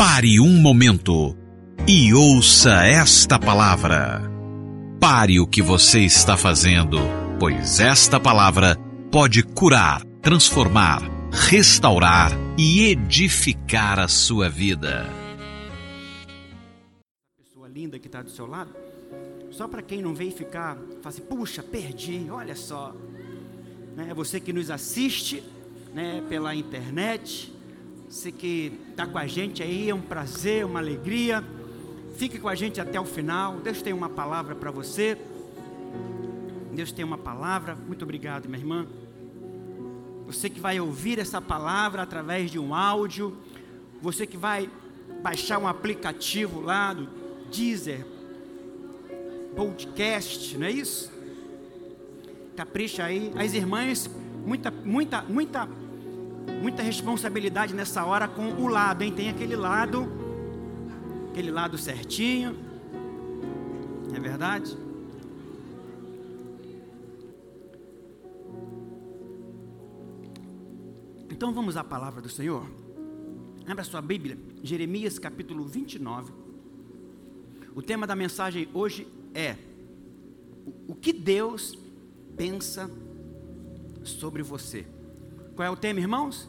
Pare um momento e ouça esta palavra. Pare o que você está fazendo, pois esta palavra pode curar, transformar, restaurar e edificar a sua vida. Pessoa linda que está do seu lado, só para quem não veio ficar, fala assim, puxa, perdi, olha só. Né? Você que nos assiste né, pela internet, você que está com a gente aí, é um prazer, uma alegria. Fique com a gente até o final. Deus tem uma palavra para você. Deus tem uma palavra. Muito obrigado, minha irmã. Você que vai ouvir essa palavra através de um áudio. Você que vai baixar um aplicativo lá do Deezer, podcast, não é isso? Capricha aí. As irmãs, muita, muita, muita muita responsabilidade nessa hora com o lado, hein? Tem aquele lado, aquele lado certinho. É verdade? Então vamos à palavra do Senhor. Abra sua Bíblia, Jeremias capítulo 29. O tema da mensagem hoje é: O que Deus pensa sobre você? Qual é o tema, irmãos?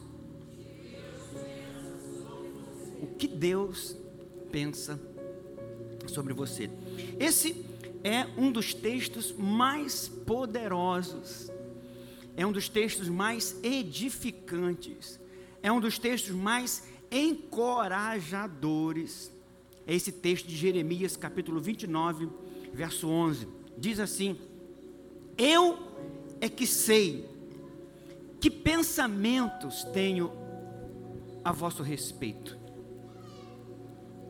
O que Deus pensa sobre você. Esse é um dos textos mais poderosos, é um dos textos mais edificantes, é um dos textos mais encorajadores. É esse texto de Jeremias, capítulo 29, verso 11. Diz assim: Eu é que sei que pensamentos tenho a vosso respeito?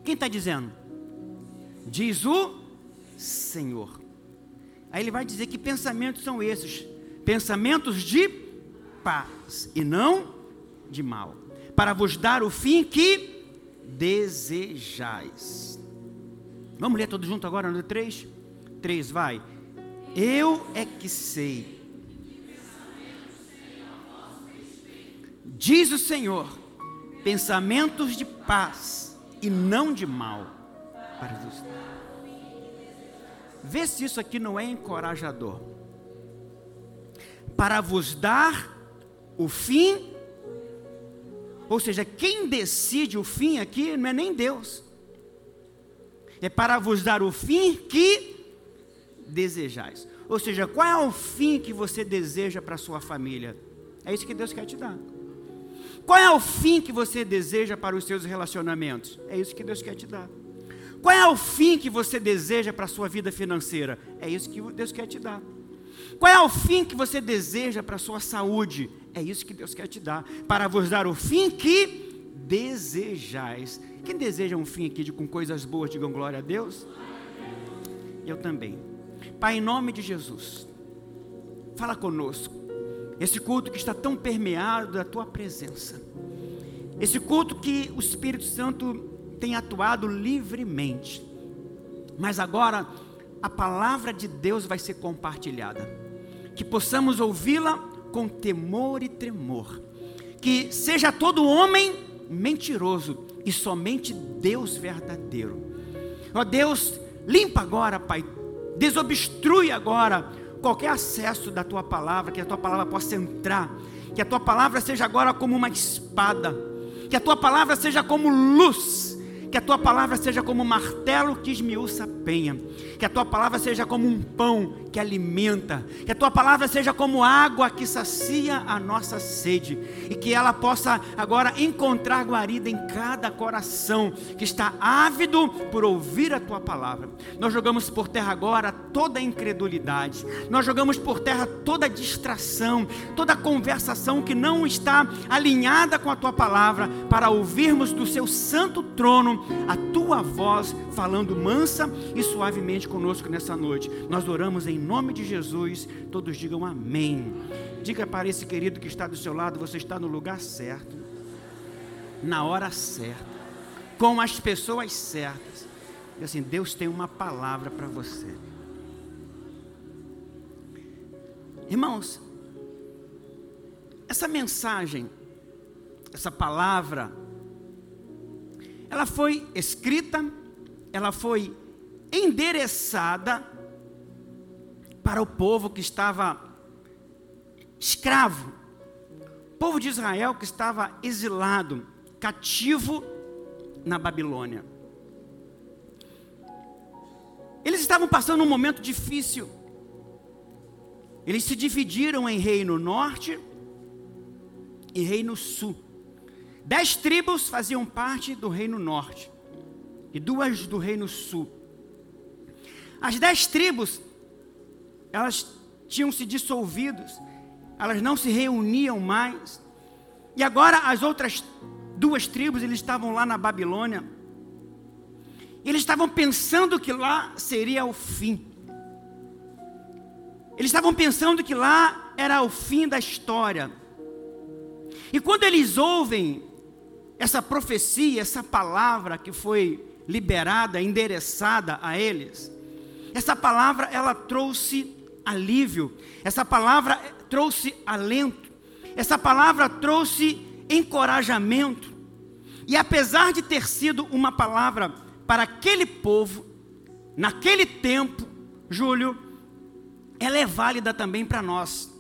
Quem está dizendo? Diz o Senhor. Aí ele vai dizer que pensamentos são esses: pensamentos de paz e não de mal, para vos dar o fim que desejais. Vamos ler todos juntos agora no 3? 3, vai. Eu é que sei Diz o Senhor: pensamentos de paz e não de mal para vos Vê se isso aqui não é encorajador. Para vos dar o fim, ou seja, quem decide o fim aqui não é nem Deus, é para vos dar o fim que desejais. Ou seja, qual é o fim que você deseja para a sua família? É isso que Deus quer te dar. Qual é o fim que você deseja para os seus relacionamentos? É isso que Deus quer te dar. Qual é o fim que você deseja para a sua vida financeira? É isso que Deus quer te dar. Qual é o fim que você deseja para a sua saúde? É isso que Deus quer te dar. Para vos dar o fim que desejais. Quem deseja um fim aqui de, com coisas boas, digam glória a Deus? Eu também. Pai, em nome de Jesus, fala conosco esse culto que está tão permeado da tua presença. Esse culto que o Espírito Santo tem atuado livremente. Mas agora a palavra de Deus vai ser compartilhada. Que possamos ouvi-la com temor e tremor. Que seja todo homem mentiroso e somente Deus verdadeiro. Ó Deus, limpa agora, Pai. Desobstrui agora qualquer acesso da tua palavra, que a tua palavra possa entrar, que a tua palavra seja agora como uma espada, que a tua palavra seja como luz, que a tua palavra seja como martelo que esmiuça a penha, que a tua palavra seja como um pão que alimenta, que a tua palavra seja como água que sacia a nossa sede, e que ela possa agora encontrar guarida em cada coração que está ávido por ouvir a tua palavra. Nós jogamos por terra agora toda incredulidade, nós jogamos por terra toda distração, toda conversação que não está alinhada com a tua palavra, para ouvirmos do seu santo trono a tua voz falando mansa e suavemente conosco nessa noite. Nós oramos em nome de Jesus. Todos digam amém. Diga para esse querido que está do seu lado: você está no lugar certo, na hora certa, com as pessoas certas. E assim, Deus tem uma palavra para você. Irmãos, essa mensagem, essa palavra, ela foi escrita, ela foi endereçada para o povo que estava escravo, o povo de Israel que estava exilado, cativo na Babilônia. Eles estavam passando um momento difícil. Eles se dividiram em reino norte e reino sul. Dez tribos faziam parte do reino norte e duas do reino sul. As dez tribos, elas tinham se dissolvido, elas não se reuniam mais. E agora as outras duas tribos, eles estavam lá na Babilônia. Eles estavam pensando que lá seria o fim. Eles estavam pensando que lá era o fim da história. E quando eles ouvem essa profecia, essa palavra que foi liberada, endereçada a eles, essa palavra ela trouxe alívio, essa palavra trouxe alento, essa palavra trouxe encorajamento. E apesar de ter sido uma palavra para aquele povo, naquele tempo, Júlio, ela é válida também para nós.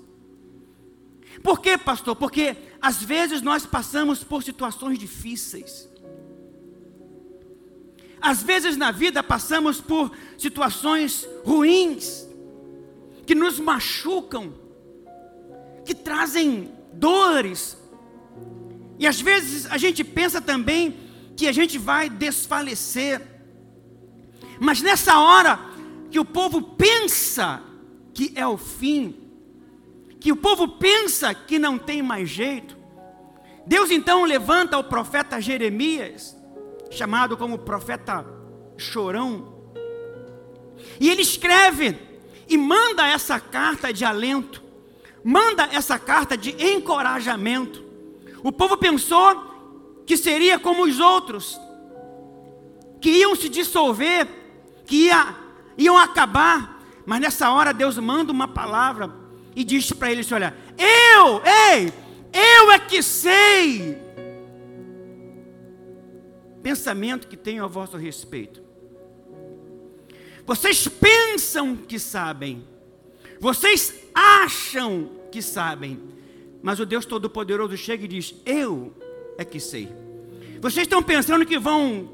Por quê, pastor? Porque às vezes nós passamos por situações difíceis. Às vezes na vida passamos por situações ruins, que nos machucam, que trazem dores. E às vezes a gente pensa também que a gente vai desfalecer. Mas nessa hora que o povo pensa que é o fim, que o povo pensa que não tem mais jeito, Deus então levanta o profeta Jeremias, chamado como profeta chorão, e ele escreve e manda essa carta de alento, manda essa carta de encorajamento. O povo pensou que seria como os outros, que iam se dissolver, que ia, iam acabar, mas nessa hora Deus manda uma palavra e diz para eles: Olha, eu, ei, eu é que sei. Pensamento que tenho a vosso respeito. Vocês pensam que sabem, vocês acham que sabem, mas o Deus Todo-Poderoso chega e diz: Eu é que sei. Vocês estão pensando que vão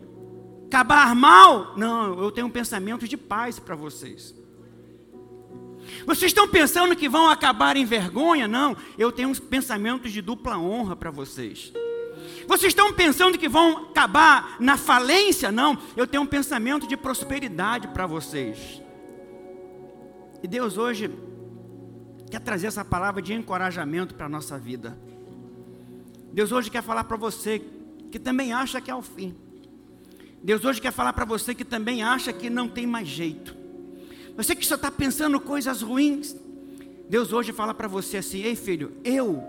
acabar mal? Não, eu tenho um pensamento de paz para vocês. Vocês estão pensando que vão acabar em vergonha? Não, eu tenho uns pensamentos de dupla honra para vocês. Vocês estão pensando que vão acabar na falência? Não, eu tenho um pensamento de prosperidade para vocês. E Deus hoje quer trazer essa palavra de encorajamento para a nossa vida. Deus hoje quer falar para você que também acha que é o fim. Deus hoje quer falar para você que também acha que não tem mais jeito. Você que só está pensando coisas ruins. Deus hoje fala para você assim: Ei filho, eu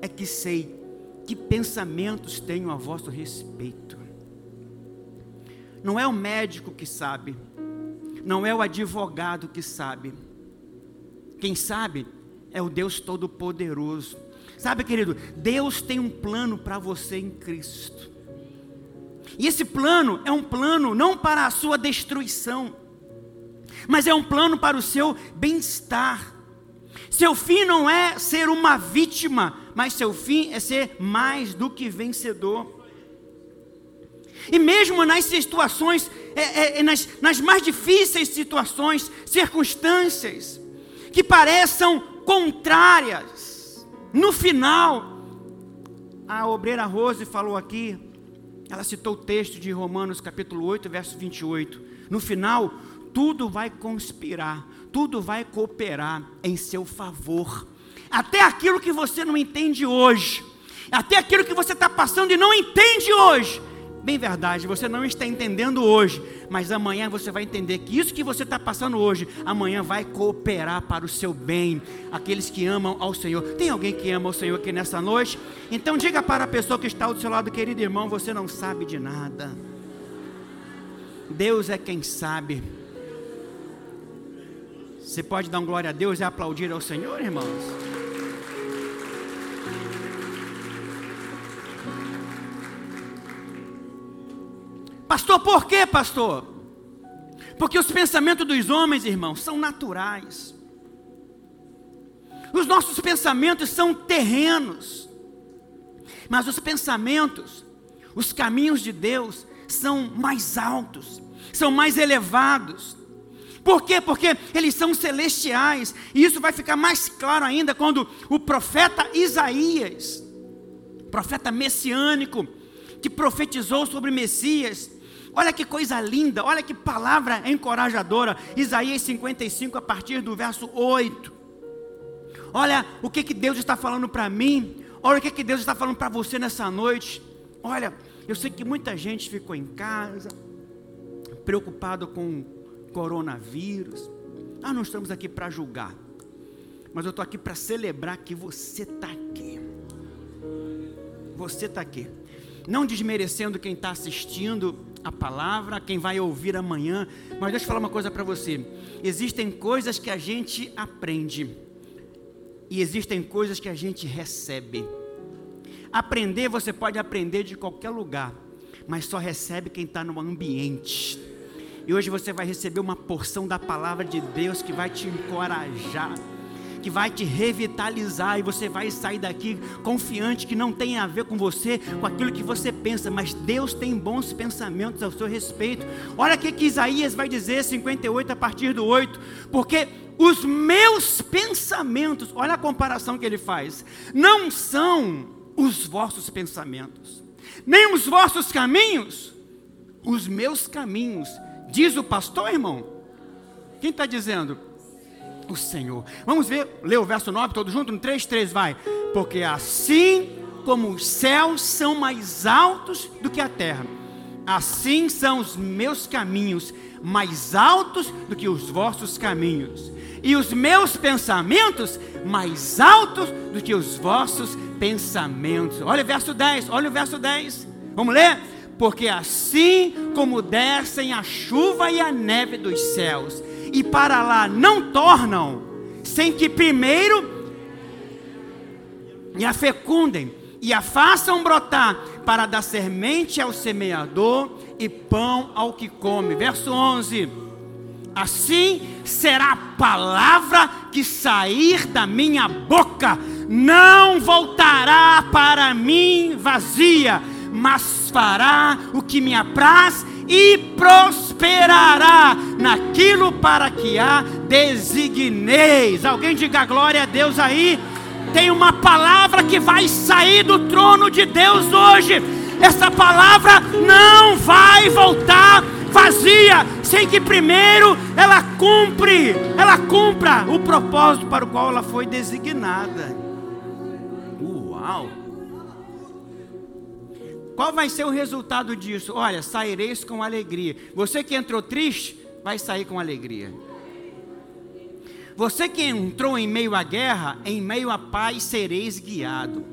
é que sei que pensamentos tenho a vosso respeito. Não é o médico que sabe, não é o advogado que sabe. Quem sabe é o Deus Todo-Poderoso. Sabe, querido, Deus tem um plano para você em Cristo. E esse plano é um plano não para a sua destruição mas é um plano para o seu bem-estar. Seu fim não é ser uma vítima, mas seu fim é ser mais do que vencedor. E mesmo nas situações, é, é, é, nas, nas mais difíceis situações, circunstâncias, que pareçam contrárias, no final, a obreira Rose falou aqui, ela citou o texto de Romanos capítulo 8, verso 28. No final, tudo vai conspirar, tudo vai cooperar em seu favor. Até aquilo que você não entende hoje, até aquilo que você está passando e não entende hoje. Bem verdade, você não está entendendo hoje, mas amanhã você vai entender que isso que você está passando hoje, amanhã vai cooperar para o seu bem. Aqueles que amam ao Senhor. Tem alguém que ama ao Senhor aqui nessa noite? Então diga para a pessoa que está ao seu lado, querido irmão, você não sabe de nada. Deus é quem sabe. Você pode dar um glória a Deus e aplaudir ao Senhor, irmãos? Pastor, por quê, pastor? Porque os pensamentos dos homens, irmãos, são naturais. Os nossos pensamentos são terrenos. Mas os pensamentos, os caminhos de Deus são mais altos, são mais elevados. Por quê? Porque eles são celestiais. E isso vai ficar mais claro ainda quando o profeta Isaías, profeta messiânico, que profetizou sobre Messias, Olha que coisa linda, olha que palavra encorajadora. Isaías 55, a partir do verso 8. Olha o que, que Deus está falando para mim. Olha o que, que Deus está falando para você nessa noite. Olha, eu sei que muita gente ficou em casa, preocupado com coronavírus. Nós não estamos aqui para julgar, mas eu estou aqui para celebrar que você está aqui. Você está aqui. Não desmerecendo quem está assistindo a palavra, quem vai ouvir amanhã, mas deixa eu falar uma coisa para você. Existem coisas que a gente aprende, e existem coisas que a gente recebe. Aprender, você pode aprender de qualquer lugar, mas só recebe quem está no ambiente. E hoje você vai receber uma porção da palavra de Deus que vai te encorajar que vai te revitalizar e você vai sair daqui confiante que não tem a ver com você, com aquilo que você pensa, mas Deus tem bons pensamentos ao seu respeito. Olha o que, que Isaías vai dizer, 58 a partir do 8, porque os meus pensamentos, olha a comparação que ele faz, não são os vossos pensamentos, nem os vossos caminhos, os meus caminhos, diz o pastor, irmão. Quem está dizendo? O Senhor. Vamos ver, ler o verso 9 todo junto, no 3, 3, vai. Porque assim como os céus são mais altos do que a terra, assim são os meus caminhos mais altos do que os vossos caminhos e os meus pensamentos mais altos do que os vossos pensamentos. Olha o verso 10, olha o verso 10. Vamos ler? Porque assim como descem a chuva e a neve dos céus, e para lá não tornam, sem que primeiro e a fecundem e a façam brotar para dar semente ao semeador e pão ao que come. Verso 11 assim será a palavra que sair da minha boca, não voltará para mim vazia, mas fará o que me apraz e prosperará naquilo para que a designeis. Alguém diga glória a Deus aí. Tem uma palavra que vai sair do trono de Deus hoje. Essa palavra não vai voltar vazia, sem que primeiro ela cumpre, ela cumpra o propósito para o qual ela foi designada. Uau! Qual vai ser o resultado disso? Olha, saireis com alegria. Você que entrou triste, vai sair com alegria. Você que entrou em meio à guerra, em meio à paz sereis guiado.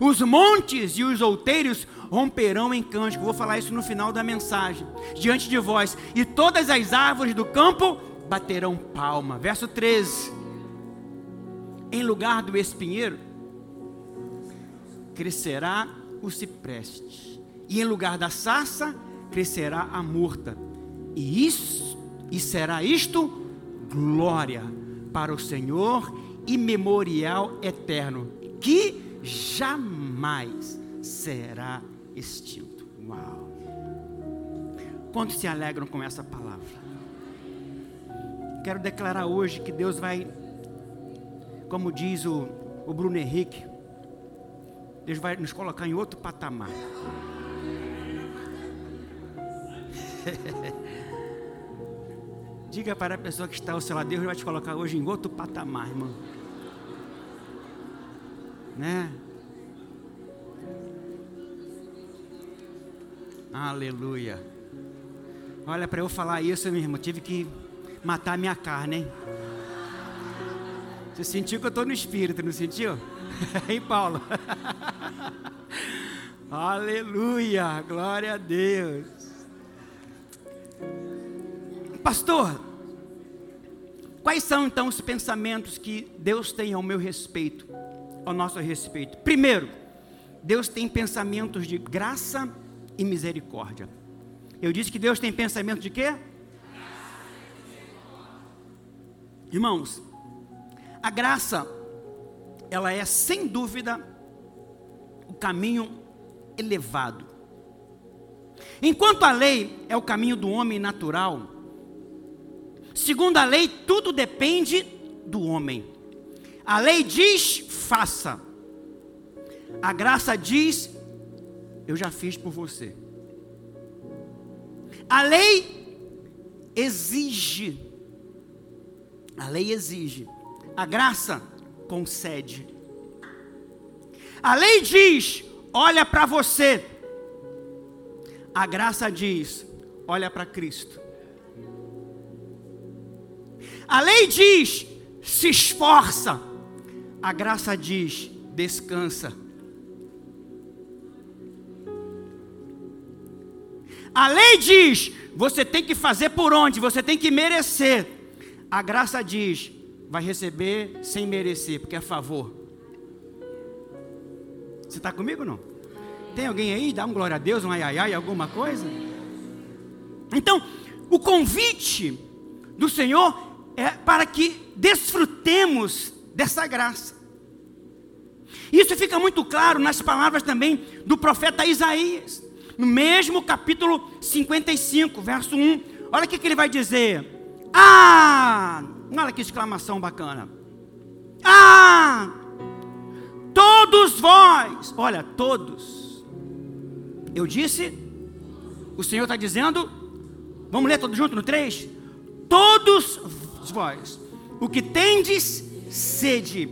Os montes e os outeiros romperão em cântico. Vou falar isso no final da mensagem. Diante de vós, e todas as árvores do campo baterão palma. Verso 13. Em lugar do espinheiro, crescerá o cipreste, e em lugar da sarça, crescerá a murta. E isso, e será isto glória para o Senhor e memorial eterno, que jamais será extinto. Uau! Quantos se alegram com essa palavra? Quero declarar hoje que Deus vai, como diz o, o Bruno Henrique, Deus vai nos colocar em outro patamar. Diga para a pessoa que está ao seu lado, Deus vai te colocar hoje em outro patamar, irmão. Né? Aleluia. Olha, para eu falar isso, meu irmão, tive que matar minha carne, hein? Você sentiu que eu estou no espírito, não sentiu? hein, Paulo? Aleluia, glória a Deus. Pastor, quais são então os pensamentos que Deus tem ao meu respeito, ao nosso respeito? Primeiro, Deus tem pensamentos de graça e misericórdia. Eu disse que Deus tem pensamento de quê? Irmãos, a graça, ela é sem dúvida o caminho elevado. Enquanto a lei é o caminho do homem natural, segundo a lei, tudo depende do homem. A lei diz: faça. A graça diz: eu já fiz por você. A lei exige a lei exige, a graça concede. A lei diz: olha para você. A graça diz: olha para Cristo. A lei diz: se esforça. A graça diz: descansa. A lei diz: você tem que fazer por onde? Você tem que merecer. A graça diz: vai receber sem merecer, porque é favor. Você está comigo ou não? Tem alguém aí? Dá um glória a Deus, um ai ai ai, alguma coisa? Então, o convite do Senhor é para que desfrutemos dessa graça. Isso fica muito claro nas palavras também do profeta Isaías, no mesmo capítulo 55, verso 1. Olha o que, que ele vai dizer. Ah! Olha que exclamação bacana. Ah! Todos vós, olha, todos. Eu disse, o Senhor está dizendo, vamos ler todos juntos no 3? Todos vós, o que tendes sede,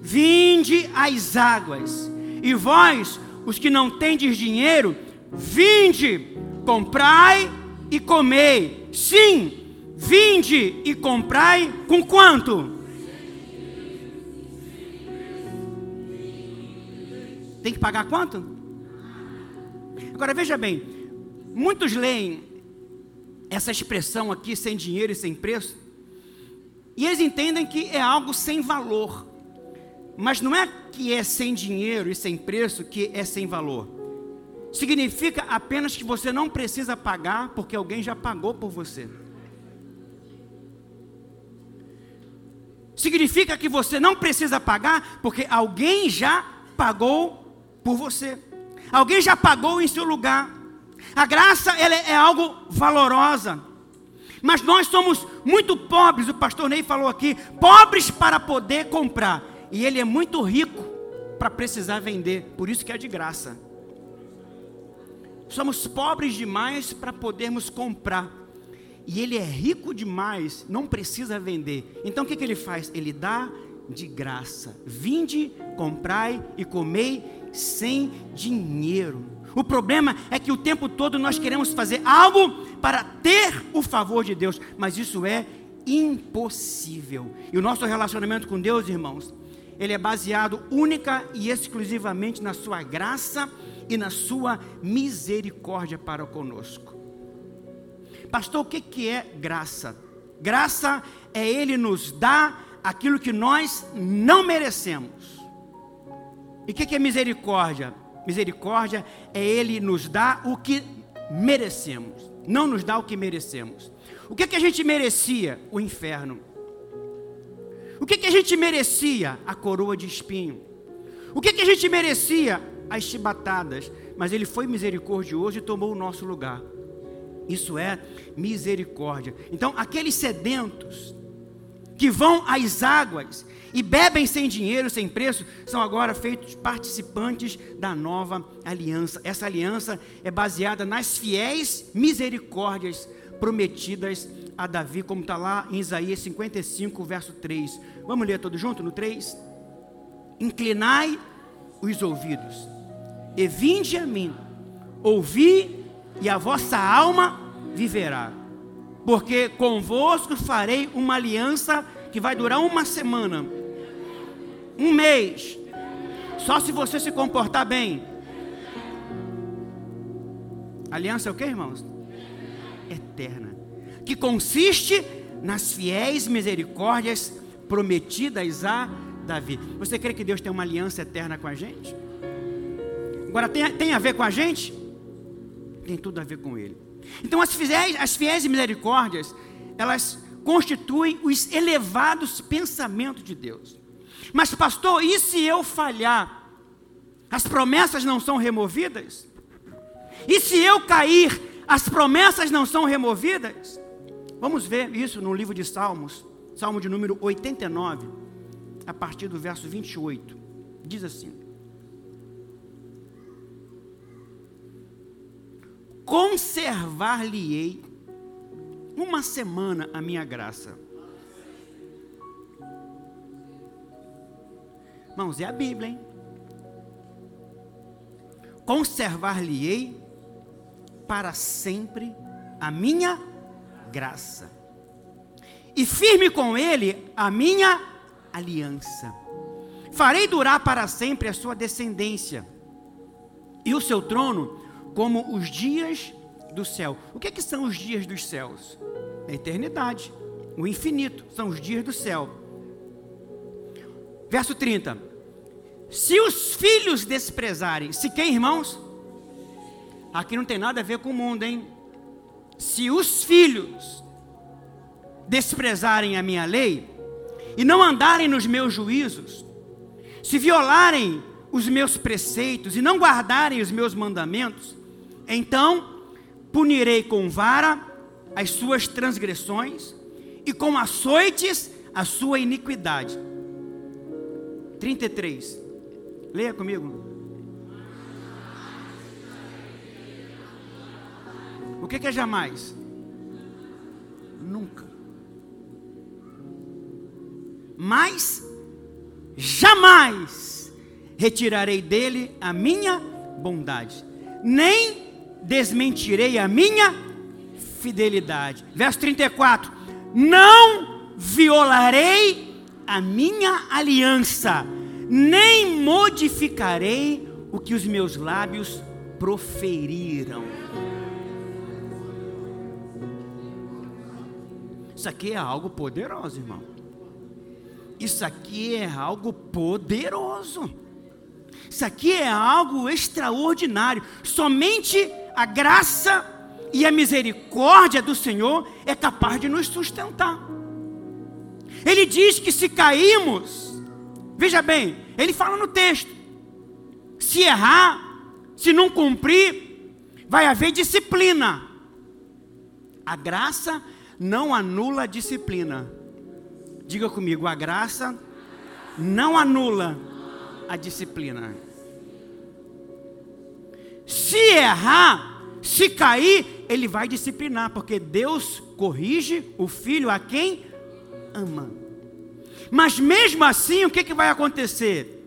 vinde às águas, e vós, os que não tendes dinheiro, vinde, comprai e comei. Sim, Vinde e comprai com quanto? Tem que pagar quanto? Agora veja bem, muitos leem essa expressão aqui, sem dinheiro e sem preço, e eles entendem que é algo sem valor. Mas não é que é sem dinheiro e sem preço que é sem valor. Significa apenas que você não precisa pagar porque alguém já pagou por você. Significa que você não precisa pagar, porque alguém já pagou por você. Alguém já pagou em seu lugar. A graça ela é algo valorosa. Mas nós somos muito pobres, o pastor Ney falou aqui, pobres para poder comprar. E ele é muito rico para precisar vender, por isso que é de graça. Somos pobres demais para podermos comprar e ele é rico demais, não precisa vender. Então o que, que ele faz? Ele dá de graça. Vinde, comprai e comei sem dinheiro. O problema é que o tempo todo nós queremos fazer algo para ter o favor de Deus, mas isso é impossível. E o nosso relacionamento com Deus, irmãos, ele é baseado única e exclusivamente na sua graça e na sua misericórdia para conosco. Pastor, o que, que é graça? Graça é Ele nos dar aquilo que nós não merecemos. E o que, que é misericórdia? Misericórdia é Ele nos dar o que merecemos, não nos dá o que merecemos. O que, que a gente merecia? O inferno. O que, que a gente merecia? A coroa de espinho. O que, que a gente merecia? As chibatadas. Mas Ele foi misericordioso e tomou o nosso lugar. Isso é misericórdia. Então, aqueles sedentos que vão às águas e bebem sem dinheiro, sem preço, são agora feitos participantes da nova aliança. Essa aliança é baseada nas fiéis misericórdias prometidas a Davi, como está lá em Isaías 55, verso 3. Vamos ler todos juntos no 3? Inclinai os ouvidos e vinde a mim, ouvi e a vossa alma viverá. Porque convosco farei uma aliança que vai durar uma semana, um mês, só se você se comportar bem. Aliança é o que, irmãos? Eterna. Que consiste nas fiéis misericórdias prometidas a Davi. Você crê que Deus tem uma aliança eterna com a gente? Agora, tem, tem a ver com a gente? Tem tudo a ver com Ele. Então as fiéis, as fiéis misericórdias, elas constituem os elevados pensamentos de Deus. Mas pastor, e se eu falhar? As promessas não são removidas? E se eu cair, as promessas não são removidas? Vamos ver isso no livro de Salmos, Salmo de número 89, a partir do verso 28. Diz assim: Conservar-lhe-ei uma semana a minha graça. Irmãos, é a Bíblia, hein? Conservar-lhe-ei para sempre a minha graça. E firme com ele a minha aliança. Farei durar para sempre a sua descendência e o seu trono como os dias do céu. O que, é que são os dias dos céus? A eternidade, o infinito, são os dias do céu. Verso 30. Se os filhos desprezarem, se quem, irmãos? Aqui não tem nada a ver com o mundo, hein? Se os filhos desprezarem a minha lei e não andarem nos meus juízos, se violarem os meus preceitos e não guardarem os meus mandamentos, então punirei com vara as suas transgressões e com açoites a sua iniquidade. 33. Leia comigo. O que, é jamais? Nunca. Mas jamais retirarei dele a minha bondade, nem desmentirei a minha fidelidade. Verso 34: Não violarei a minha aliança, nem modificarei o que os meus lábios proferiram. Isso aqui é algo poderoso, irmão. Isso aqui é algo poderoso. Isso aqui é algo extraordinário. Somente a graça e a misericórdia do Senhor é capaz de nos sustentar. Ele diz que se caímos, veja bem, ele fala no texto: se errar, se não cumprir, vai haver disciplina. A graça não anula a disciplina. Diga comigo, a graça não anula a disciplina. Se errar, se cair, ele vai disciplinar, porque Deus corrige o filho a quem ama. Mas mesmo assim, o que, que vai acontecer?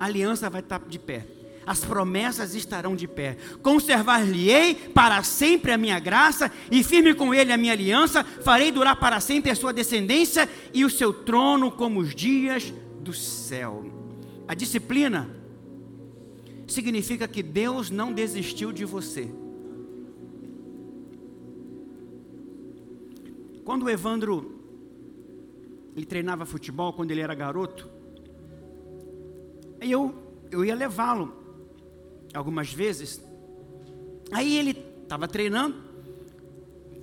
A aliança vai estar de pé. As promessas estarão de pé. Conservar-lhe-ei para sempre a minha graça, e firme com ele a minha aliança, farei durar para sempre a sua descendência e o seu trono como os dias do céu. A disciplina significa que Deus não desistiu de você. Quando o Evandro ele treinava futebol quando ele era garoto, eu eu ia levá-lo algumas vezes. Aí ele estava treinando,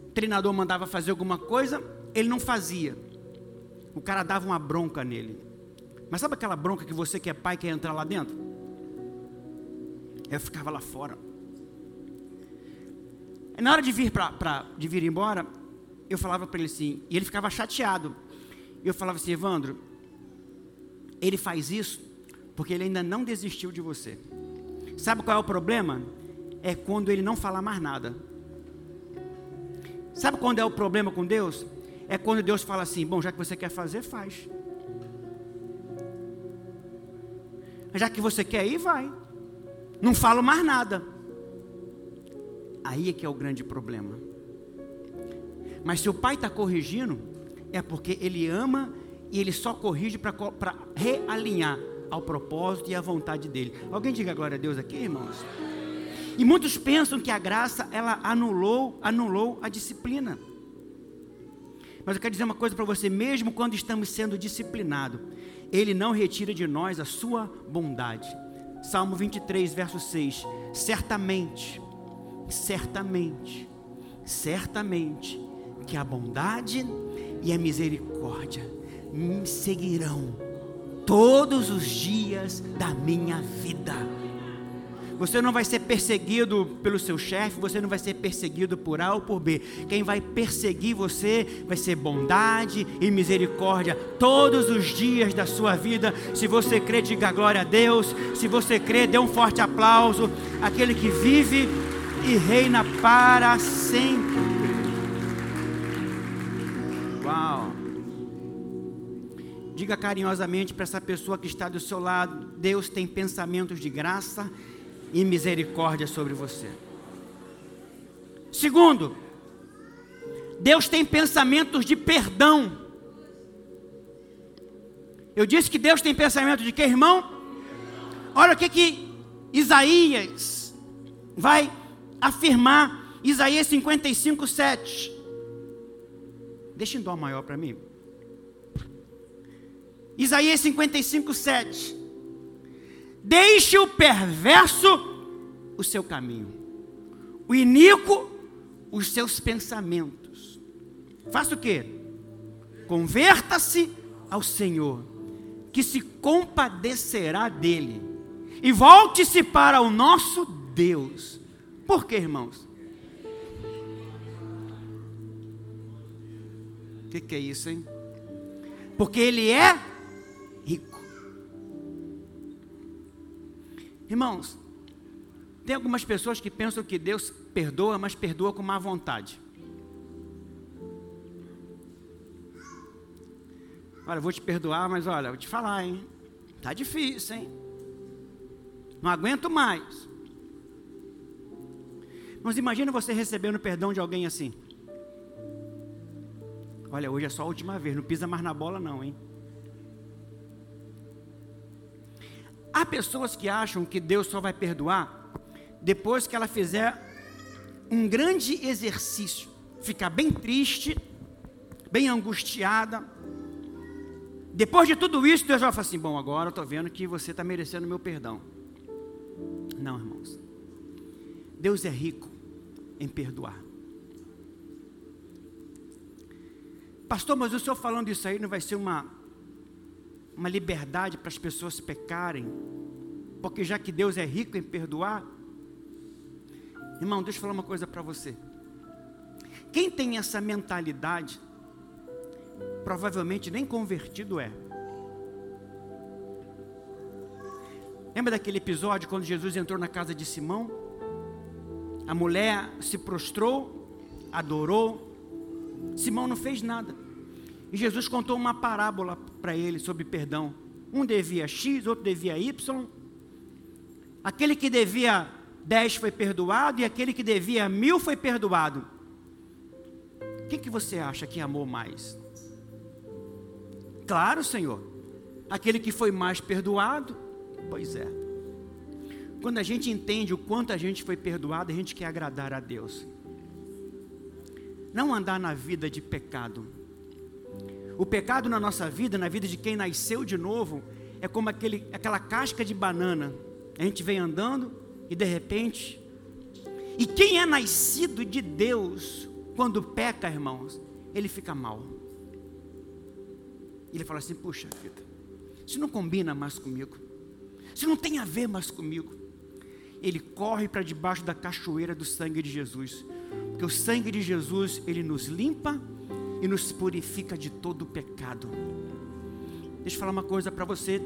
o treinador mandava fazer alguma coisa, ele não fazia. O cara dava uma bronca nele. Mas sabe aquela bronca que você que é pai quer entrar lá dentro? Eu ficava lá fora. E na hora de vir, pra, pra, de vir embora, eu falava para ele assim, e ele ficava chateado. Eu falava assim, Evandro, ele faz isso porque ele ainda não desistiu de você. Sabe qual é o problema? É quando ele não fala mais nada. Sabe quando é o problema com Deus? É quando Deus fala assim: bom, já que você quer fazer, faz. Já que você quer ir, vai. Não falo mais nada. Aí é que é o grande problema. Mas se o pai está corrigindo, é porque ele ama e ele só corrige para realinhar ao propósito e à vontade dele. Alguém diga glória a Deus aqui, irmãos? E muitos pensam que a graça ela anulou, anulou a disciplina. Mas eu quero dizer uma coisa para você, mesmo quando estamos sendo disciplinados, ele não retira de nós a sua bondade. Salmo 23, verso 6. Certamente, certamente, certamente que a bondade e a misericórdia me seguirão todos os dias da minha vida. Você não vai ser perseguido pelo seu chefe, você não vai ser perseguido por A ou por B. Quem vai perseguir você vai ser bondade e misericórdia todos os dias da sua vida. Se você crê, diga glória a Deus. Se você crê, dê um forte aplauso. Aquele que vive e reina para sempre. Uau! Diga carinhosamente para essa pessoa que está do seu lado: Deus tem pensamentos de graça e misericórdia sobre você. Segundo, Deus tem pensamentos de perdão. Eu disse que Deus tem pensamento de que, irmão? Olha o que que Isaías vai afirmar, Isaías 55, 7. Deixa em dó maior para mim. Isaías 55, 7. Deixe o perverso o seu caminho, o iníquo os seus pensamentos. Faça o que? Converta-se ao Senhor, que se compadecerá dele, e volte-se para o nosso Deus. Por quê, irmãos? O que, que é isso, hein? Porque ele é Irmãos, tem algumas pessoas que pensam que Deus perdoa, mas perdoa com má vontade. Olha, vou te perdoar, mas olha, vou te falar, hein? Tá difícil, hein? Não aguento mais. Mas imagina você recebendo perdão de alguém assim. Olha, hoje é só a última vez, não pisa mais na bola não, hein? Pessoas que acham que Deus só vai perdoar depois que ela fizer um grande exercício, ficar bem triste, bem angustiada. Depois de tudo isso, Deus vai falar assim: Bom, agora eu estou vendo que você está merecendo meu perdão. Não, irmãos. Deus é rico em perdoar. Pastor, mas o senhor falando isso aí não vai ser uma uma liberdade para as pessoas pecarem, porque já que Deus é rico em perdoar, irmão, deixa eu falar uma coisa para você. Quem tem essa mentalidade, provavelmente nem convertido é. Lembra daquele episódio quando Jesus entrou na casa de Simão? A mulher se prostrou, adorou. Simão não fez nada. E Jesus contou uma parábola para ele sobre perdão. Um devia X, outro devia Y. Aquele que devia 10 foi perdoado e aquele que devia mil foi perdoado. O que, que você acha que amou mais? Claro, Senhor. Aquele que foi mais perdoado? Pois é. Quando a gente entende o quanto a gente foi perdoado, a gente quer agradar a Deus. Não andar na vida de pecado o pecado na nossa vida, na vida de quem nasceu de novo, é como aquele, aquela casca de banana. A gente vem andando e de repente. E quem é nascido de Deus, quando peca, irmãos, ele fica mal. Ele fala assim: puxa vida, isso não combina mais comigo, isso não tem a ver mais comigo. Ele corre para debaixo da cachoeira do sangue de Jesus, porque o sangue de Jesus ele nos limpa e nos purifica de todo pecado. Deixa eu falar uma coisa para você.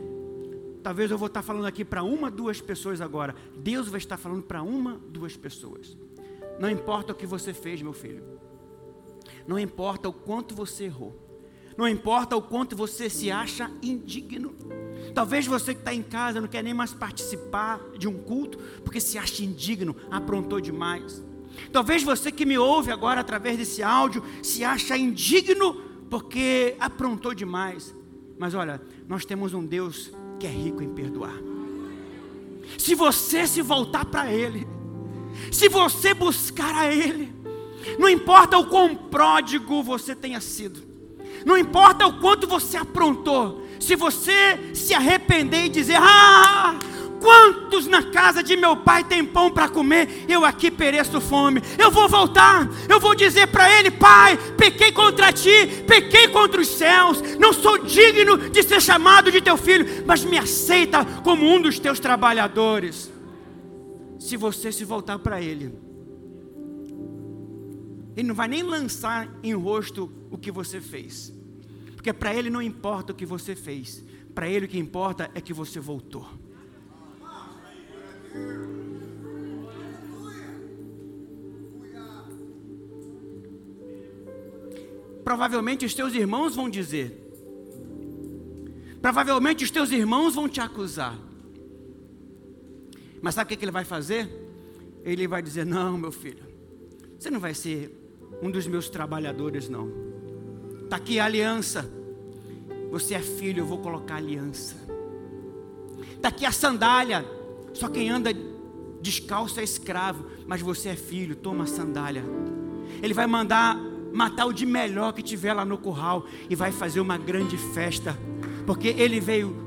Talvez eu vou estar falando aqui para uma, duas pessoas agora. Deus vai estar falando para uma, duas pessoas. Não importa o que você fez, meu filho. Não importa o quanto você errou. Não importa o quanto você se acha indigno. Talvez você que está em casa não quer nem mais participar de um culto porque se acha indigno, aprontou demais. Talvez você que me ouve agora através desse áudio se acha indigno porque aprontou demais. Mas olha, nós temos um Deus que é rico em perdoar. Se você se voltar para Ele, se você buscar a Ele, não importa o quão pródigo você tenha sido, não importa o quanto você aprontou, se você se arrepender e dizer: Ah, Quantos na casa de meu pai tem pão para comer? Eu aqui pereço fome. Eu vou voltar. Eu vou dizer para ele: Pai, pequei contra ti, pequei contra os céus. Não sou digno de ser chamado de teu filho, mas me aceita como um dos teus trabalhadores. Se você se voltar para ele, ele não vai nem lançar em rosto o que você fez, porque para ele não importa o que você fez, para ele o que importa é que você voltou. Provavelmente os teus irmãos vão dizer, provavelmente os teus irmãos vão te acusar, mas sabe o que ele vai fazer? Ele vai dizer: Não, meu filho, você não vai ser um dos meus trabalhadores, não. Está aqui a aliança. Você é filho, eu vou colocar aliança. Está aqui a sandália. Só quem anda descalço é escravo, mas você é filho, toma a sandália. Ele vai mandar matar o de melhor que tiver lá no curral e vai fazer uma grande festa, porque ele veio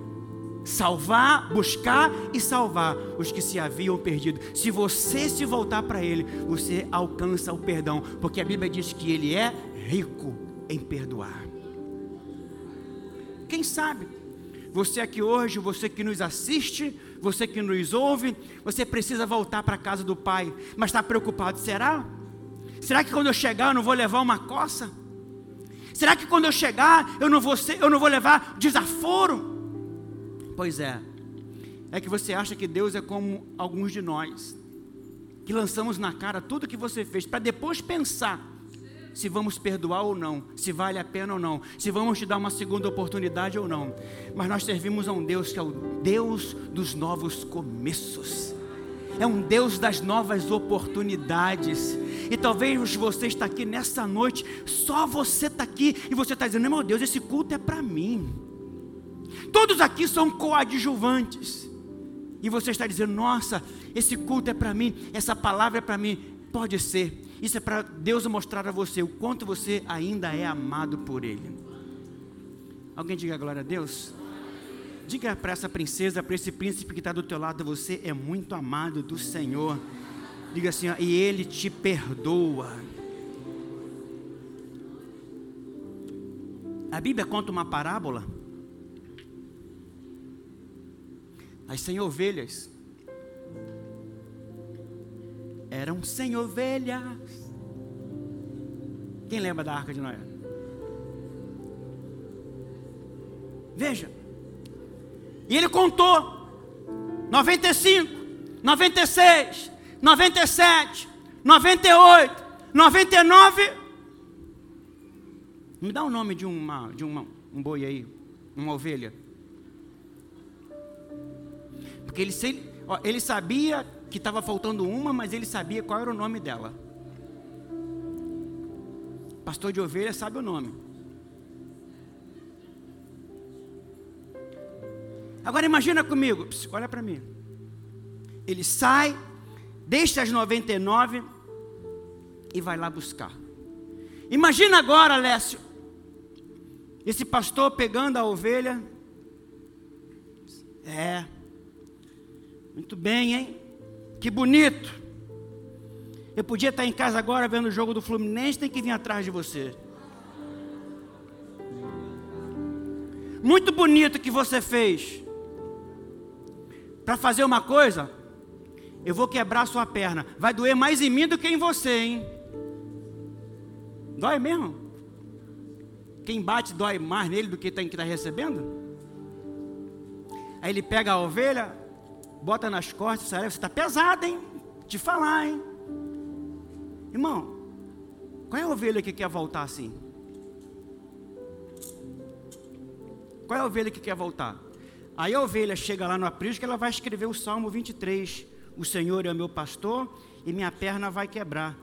salvar, buscar e salvar os que se haviam perdido. Se você se voltar para ele, você alcança o perdão, porque a Bíblia diz que ele é rico em perdoar. Quem sabe? Você aqui hoje, você que nos assiste, você que nos ouve, você precisa voltar para a casa do Pai, mas está preocupado: será? Será que quando eu chegar eu não vou levar uma coça? Será que quando eu chegar eu não vou, ser, eu não vou levar desaforo? Pois é, é que você acha que Deus é como alguns de nós, que lançamos na cara tudo que você fez, para depois pensar se vamos perdoar ou não, se vale a pena ou não, se vamos te dar uma segunda oportunidade ou não. Mas nós servimos a um Deus que é o Deus dos novos começos. É um Deus das novas oportunidades. E talvez você está aqui nessa noite, só você está aqui e você está dizendo: meu Deus, esse culto é para mim. Todos aqui são coadjuvantes. E você está dizendo: nossa, esse culto é para mim, essa palavra é para mim. Pode ser, isso é para Deus mostrar a você o quanto você ainda é amado por Ele. Alguém diga glória a Deus? Diga para essa princesa, para esse príncipe que está do teu lado, você é muito amado do Senhor. Diga assim, ó, e Ele te perdoa. A Bíblia conta uma parábola. As cem ovelhas eram cem ovelhas. Quem lembra da arca de Noé? Veja. E ele contou: 95, 96, 97, 98, 99. Me dá o nome de, uma, de uma, um boi aí, uma ovelha. Porque ele, ele sabia que estava faltando uma, mas ele sabia qual era o nome dela. Pastor de ovelha sabe o nome. Agora imagina comigo, olha para mim. Ele sai, deixa as 99 e vai lá buscar. Imagina agora, Lécio, esse pastor pegando a ovelha. É, muito bem, hein? Que bonito. Eu podia estar em casa agora vendo o jogo do Fluminense, tem que vir atrás de você. Muito bonito que você fez. Para fazer uma coisa, eu vou quebrar sua perna. Vai doer mais em mim do que em você, hein? Dói mesmo? Quem bate dói mais nele do que tem que estar tá recebendo? Aí ele pega a ovelha, bota nas costas, você está pesado, hein? Te falar, hein? Irmão, qual é a ovelha que quer voltar assim? Qual é a ovelha que quer voltar? Aí a ovelha chega lá no aprisco, ela vai escrever o Salmo 23. O Senhor é meu pastor e minha perna vai quebrar.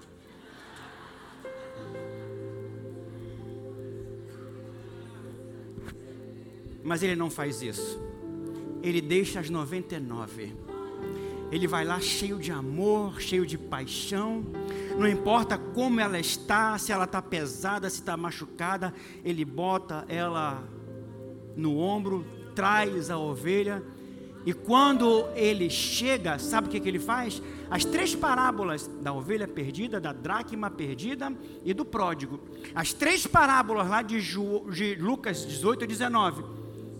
Mas ele não faz isso ele deixa as 99. Ele vai lá cheio de amor, cheio de paixão. Não importa como ela está, se ela está pesada, se está machucada, ele bota ela no ombro, traz a ovelha E quando ele chega, sabe o que, que ele faz? As três parábolas da ovelha perdida, da dracma perdida e do pródigo. As três parábolas lá de, Ju, de Lucas 18 e 19.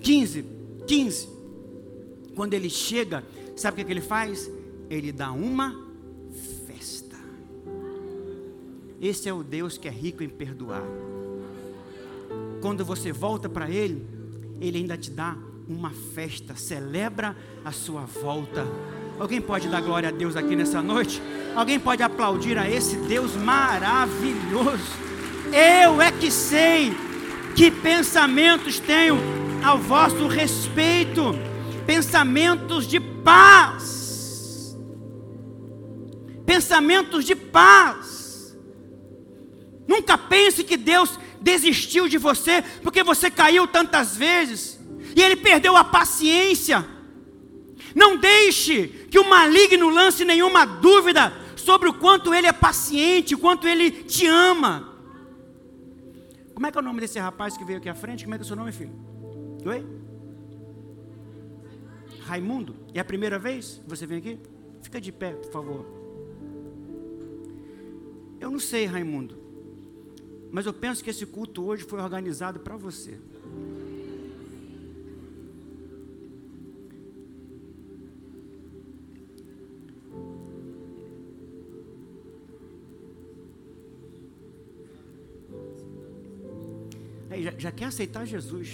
15. 15. Quando ele chega, sabe o que, que ele faz? Ele dá uma festa. Esse é o Deus que é rico em perdoar. Quando você volta para Ele, Ele ainda te dá uma festa, celebra a sua volta. Alguém pode dar glória a Deus aqui nessa noite? Alguém pode aplaudir a esse Deus maravilhoso? Eu é que sei que pensamentos tenho ao vosso respeito, pensamentos de paz. Pensamentos de paz. Nunca pense que Deus desistiu de você porque você caiu tantas vezes e ele perdeu a paciência. Não deixe que o maligno lance nenhuma dúvida sobre o quanto ele é paciente, o quanto ele te ama. Como é que é o nome desse rapaz que veio aqui à frente? Como é que é o seu nome, filho? Oi? Raimundo? É a primeira vez que você vem aqui? Fica de pé, por favor. Eu não sei, Raimundo. Mas eu penso que esse culto hoje foi organizado para você. já, já quer aceitar Jesus.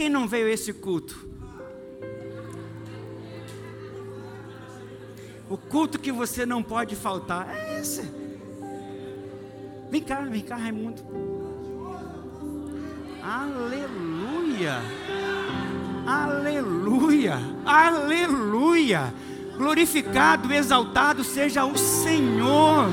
Quem não veio a esse culto? O culto que você não pode faltar é esse. Vem cá, vem cá, Raimundo. Aleluia. Aleluia. Aleluia. Glorificado, exaltado seja o Senhor.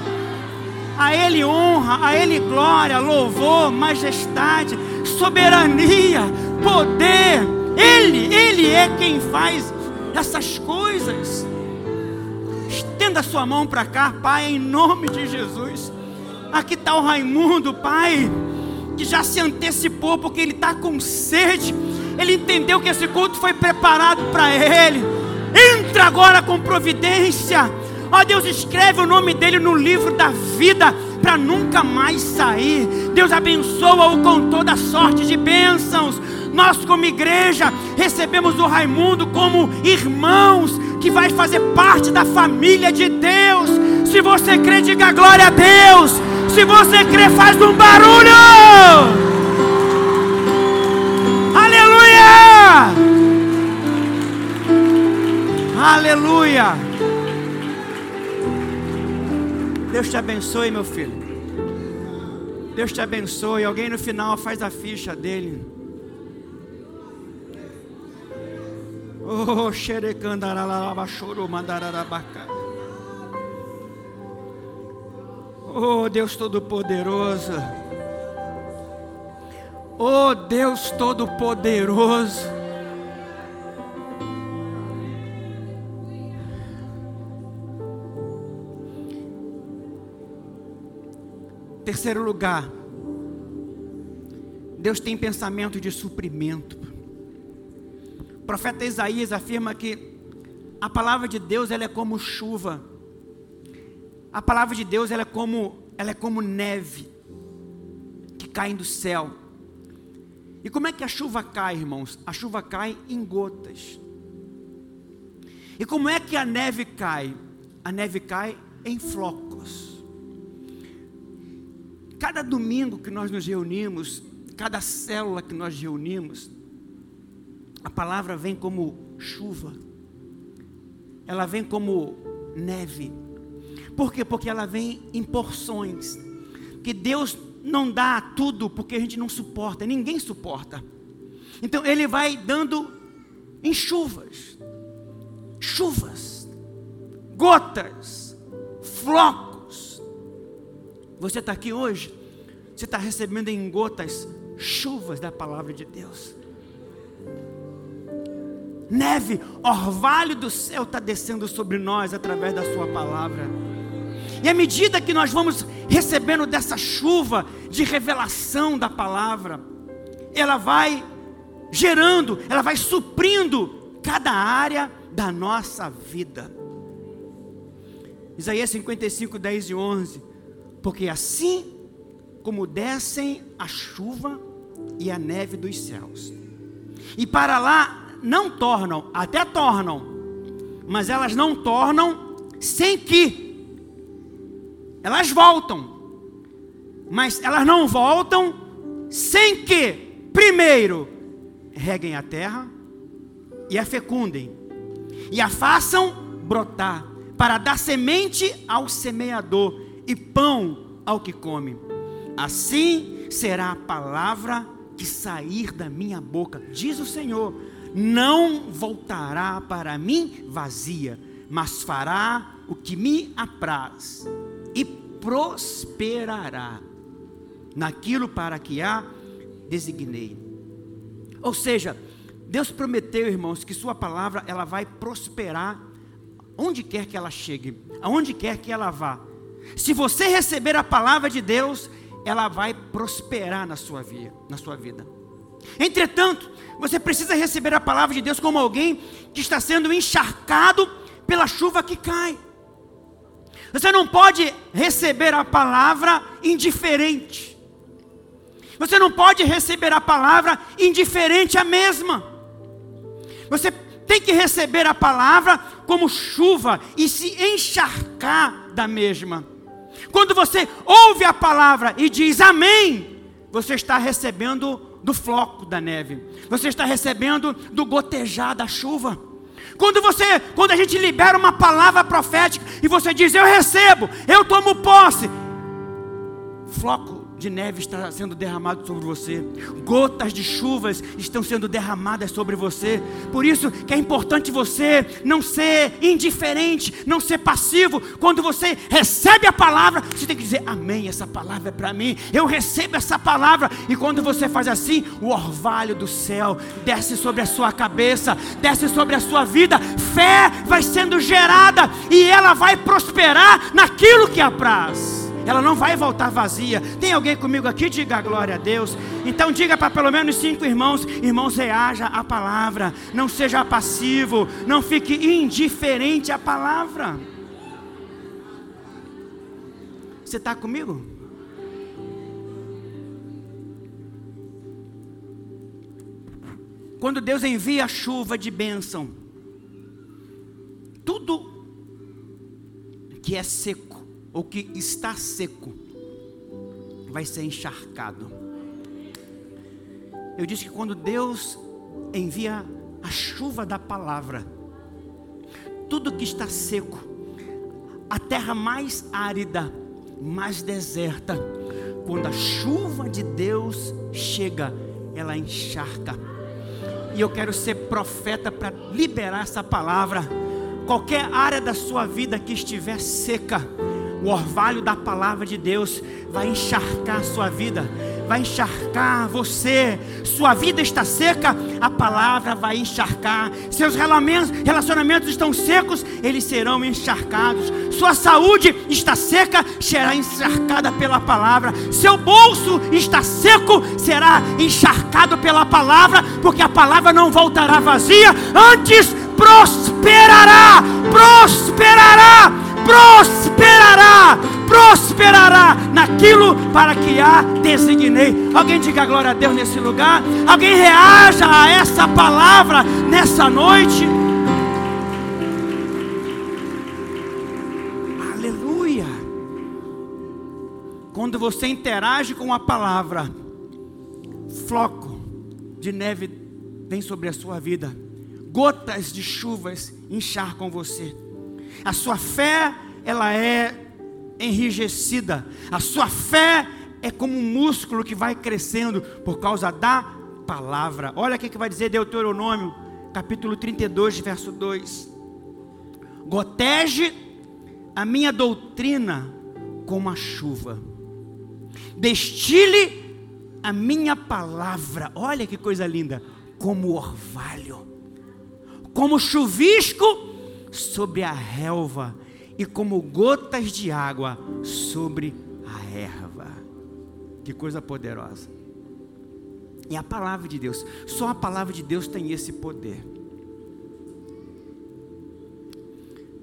A Ele honra, a Ele glória, louvor, majestade, soberania poder. Ele, Ele é quem faz essas coisas. Estenda sua mão para cá, Pai, em nome de Jesus. Aqui está o Raimundo, Pai, que já se antecipou porque ele está com sede. Ele entendeu que esse culto foi preparado para ele. Entra agora com providência. Ó Deus, escreve o nome dele no livro da vida para nunca mais sair. Deus abençoa-o com toda sorte de bênçãos. Nós, como igreja, recebemos o Raimundo como irmãos que vai fazer parte da família de Deus. Se você crê, diga glória a Deus. Se você crê, faz um barulho. Aleluia! Aleluia! Deus te abençoe, meu filho. Deus te abençoe. Alguém no final faz a ficha dele. Oh, xerecandaralabachoro mandararabaca. Oh, Deus Todo-Poderoso. Oh, Deus Todo-Poderoso. Terceiro lugar, Deus tem pensamento de suprimento profeta Isaías afirma que a palavra de Deus ela é como chuva. A palavra de Deus ela é como ela é como neve que cai do céu. E como é que a chuva cai, irmãos? A chuva cai em gotas. E como é que a neve cai? A neve cai em flocos. Cada domingo que nós nos reunimos, cada célula que nós reunimos, a palavra vem como chuva, ela vem como neve. Por quê? Porque ela vem em porções. Que Deus não dá tudo porque a gente não suporta, ninguém suporta. Então Ele vai dando em chuvas, chuvas, gotas, flocos. Você está aqui hoje, você está recebendo em gotas chuvas da palavra de Deus. Neve, orvalho do céu está descendo sobre nós através da Sua palavra. E à medida que nós vamos recebendo dessa chuva de revelação da palavra, ela vai gerando, ela vai suprindo cada área da nossa vida. Isaías 55, 10 e 11. Porque assim como descem a chuva e a neve dos céus, e para lá não tornam, até tornam, mas elas não tornam sem que elas voltam, mas elas não voltam sem que, primeiro, reguem a terra e a fecundem, e a façam brotar, para dar semente ao semeador e pão ao que come. Assim será a palavra que sair da minha boca, diz o Senhor, não voltará para mim vazia, mas fará o que me apraz e prosperará naquilo para que a designei. Ou seja, Deus prometeu, irmãos, que sua palavra ela vai prosperar onde quer que ela chegue, aonde quer que ela vá. Se você receber a palavra de Deus, ela vai prosperar na sua vida, na sua vida. Entretanto, você precisa receber a palavra de Deus como alguém que está sendo encharcado pela chuva que cai. Você não pode receber a palavra indiferente. Você não pode receber a palavra indiferente à mesma. Você tem que receber a palavra como chuva e se encharcar da mesma. Quando você ouve a palavra e diz amém, você está recebendo do floco da neve. Você está recebendo do gotejar da chuva. Quando você, quando a gente libera uma palavra profética e você diz eu recebo, eu tomo posse, floco de neve está sendo derramado sobre você, gotas de chuvas estão sendo derramadas sobre você. Por isso que é importante você não ser indiferente, não ser passivo. Quando você recebe a palavra, você tem que dizer: Amém, essa palavra é para mim. Eu recebo essa palavra. E quando você faz assim, o orvalho do céu desce sobre a sua cabeça, desce sobre a sua vida. Fé vai sendo gerada e ela vai prosperar naquilo que apraz ela não vai voltar vazia. Tem alguém comigo aqui? Diga glória a Deus. Então diga para pelo menos cinco irmãos: irmãos, reaja à palavra, não seja passivo, não fique indiferente à palavra. Você está comigo? Quando Deus envia a chuva de bênção, tudo que é seco, ou que está seco, vai ser encharcado. Eu disse que quando Deus envia a chuva da palavra, tudo que está seco, a terra mais árida, mais deserta, quando a chuva de Deus chega, ela encharca. E eu quero ser profeta para liberar essa palavra. Qualquer área da sua vida que estiver seca, o orvalho da palavra de Deus vai encharcar a sua vida, vai encharcar você. Sua vida está seca, a palavra vai encharcar. Seus relacionamentos estão secos, eles serão encharcados. Sua saúde está seca, será encharcada pela palavra. Seu bolso está seco, será encharcado pela palavra, porque a palavra não voltará vazia, antes prosperará, prosperará prosperará, prosperará naquilo para que a designei. Alguém diga glória a Deus nesse lugar, alguém reaja a essa palavra nessa noite. Aleluia. Quando você interage com a palavra, floco de neve vem sobre a sua vida, gotas de chuvas encharcam você a sua fé, ela é enrijecida. A sua fé é como um músculo que vai crescendo por causa da palavra. Olha o que vai dizer Deuteronômio, capítulo 32, verso 2. Gotege a minha doutrina como a chuva, destile a minha palavra, olha que coisa linda, como orvalho, como chuvisco sobre a relva e como gotas de água sobre a erva. Que coisa poderosa. É a palavra de Deus. Só a palavra de Deus tem esse poder.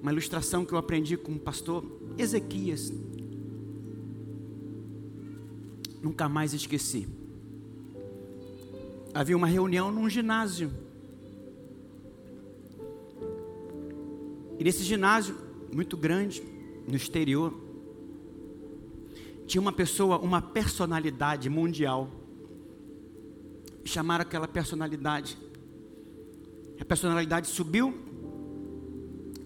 Uma ilustração que eu aprendi com o pastor Ezequias. Nunca mais esqueci. Havia uma reunião num ginásio. E nesse ginásio, muito grande, no exterior, tinha uma pessoa, uma personalidade mundial chamaram aquela personalidade. A personalidade subiu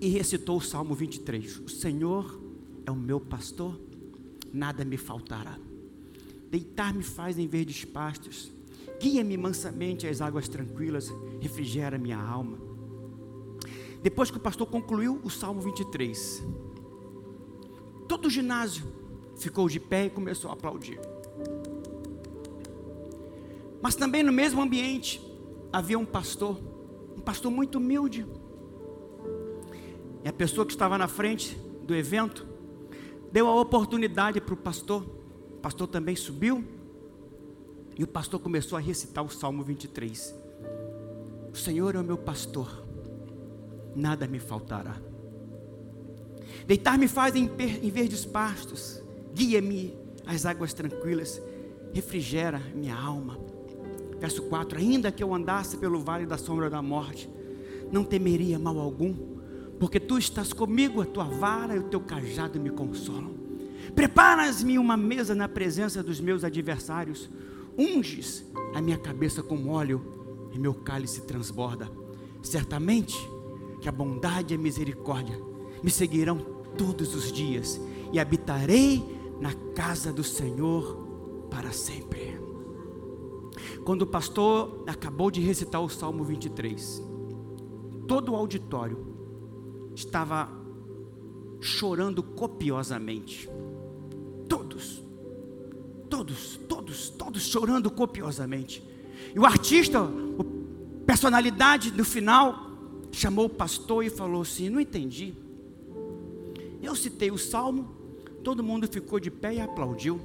e recitou o Salmo 23. O Senhor é o meu pastor, nada me faltará. Deitar-me faz em verdes pastos, guia-me mansamente às águas tranquilas, refrigera minha alma. Depois que o pastor concluiu o Salmo 23, todo o ginásio ficou de pé e começou a aplaudir. Mas também no mesmo ambiente havia um pastor, um pastor muito humilde. E a pessoa que estava na frente do evento deu a oportunidade para o pastor. O pastor também subiu e o pastor começou a recitar o Salmo 23. O Senhor é o meu pastor, nada me faltará. Deitar-me faz em, em verdes pastos, guia-me às águas tranquilas, refrigera minha alma. Verso 4: Ainda que eu andasse pelo vale da sombra da morte, não temeria mal algum, porque tu estás comigo, a tua vara e o teu cajado me consolam. Preparas-me uma mesa na presença dos meus adversários, unges a minha cabeça com óleo e meu cálice transborda. Certamente que a bondade e a misericórdia me seguirão todos os dias e habitarei na casa do Senhor para sempre. Quando o pastor acabou de recitar o Salmo 23, todo o auditório estava chorando copiosamente. Todos, todos, todos, todos chorando copiosamente. E o artista, a personalidade no final, chamou o pastor e falou assim: Não entendi. Eu citei o salmo, todo mundo ficou de pé e aplaudiu.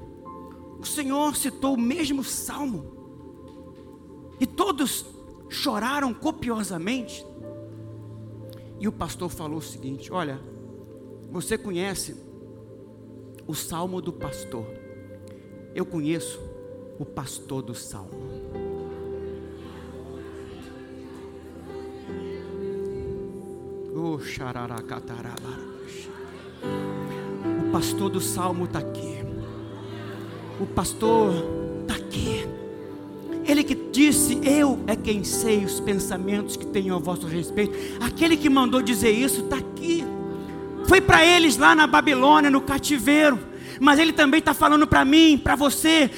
O Senhor citou o mesmo salmo e todos choraram copiosamente. E o pastor falou o seguinte: Olha, você conhece o salmo do pastor, eu conheço o pastor do salmo. O pastor do salmo está aqui. O pastor está aqui. Ele que disse: Eu é quem sei os pensamentos que tenho a vosso respeito. Aquele que mandou dizer isso está aqui. Foi para eles lá na Babilônia, no cativeiro. Mas ele também está falando para mim, para você,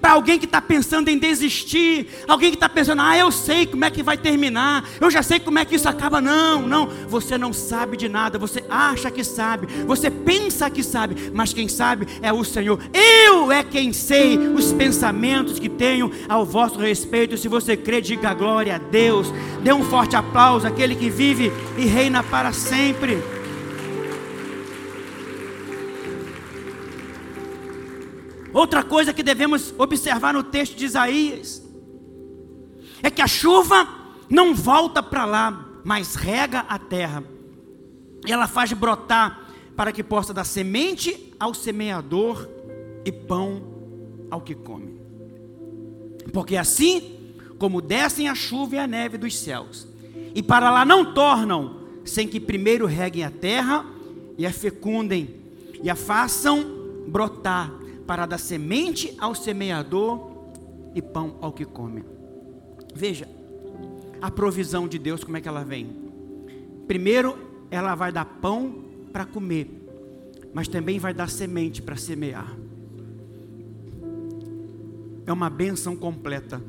para alguém que está pensando em desistir, alguém que está pensando, ah, eu sei como é que vai terminar, eu já sei como é que isso acaba. Não, não, você não sabe de nada, você acha que sabe, você pensa que sabe, mas quem sabe é o Senhor. Eu é quem sei os pensamentos que tenho ao vosso respeito. Se você crê, diga glória a Deus. Dê um forte aplauso àquele que vive e reina para sempre. Outra coisa que devemos observar no texto de Isaías é que a chuva não volta para lá, mas rega a terra. E ela faz brotar para que possa dar semente ao semeador e pão ao que come. Porque assim como descem a chuva e a neve dos céus, e para lá não tornam, sem que primeiro reguem a terra e a fecundem e a façam brotar para dar semente ao semeador e pão ao que come. Veja, a provisão de Deus, como é que ela vem? Primeiro, ela vai dar pão para comer, mas também vai dar semente para semear. É uma benção completa.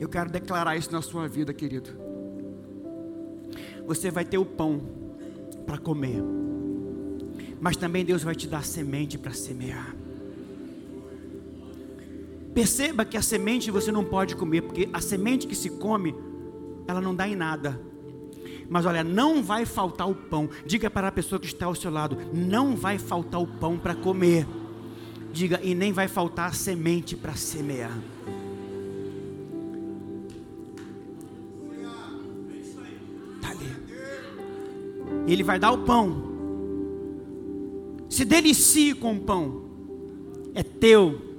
Eu quero declarar isso na sua vida, querido. você vai ter o pão para comer. Mas também Deus vai te dar semente para semear. Perceba que a semente você não pode comer, porque a semente que se come, ela não dá em nada. Mas olha, não vai faltar o pão. Diga para a pessoa que está ao seu lado: não vai faltar o pão para comer. Diga, e nem vai faltar a semente para semear. Está ali. Ele vai dar o pão. Se delicie com o pão. É teu.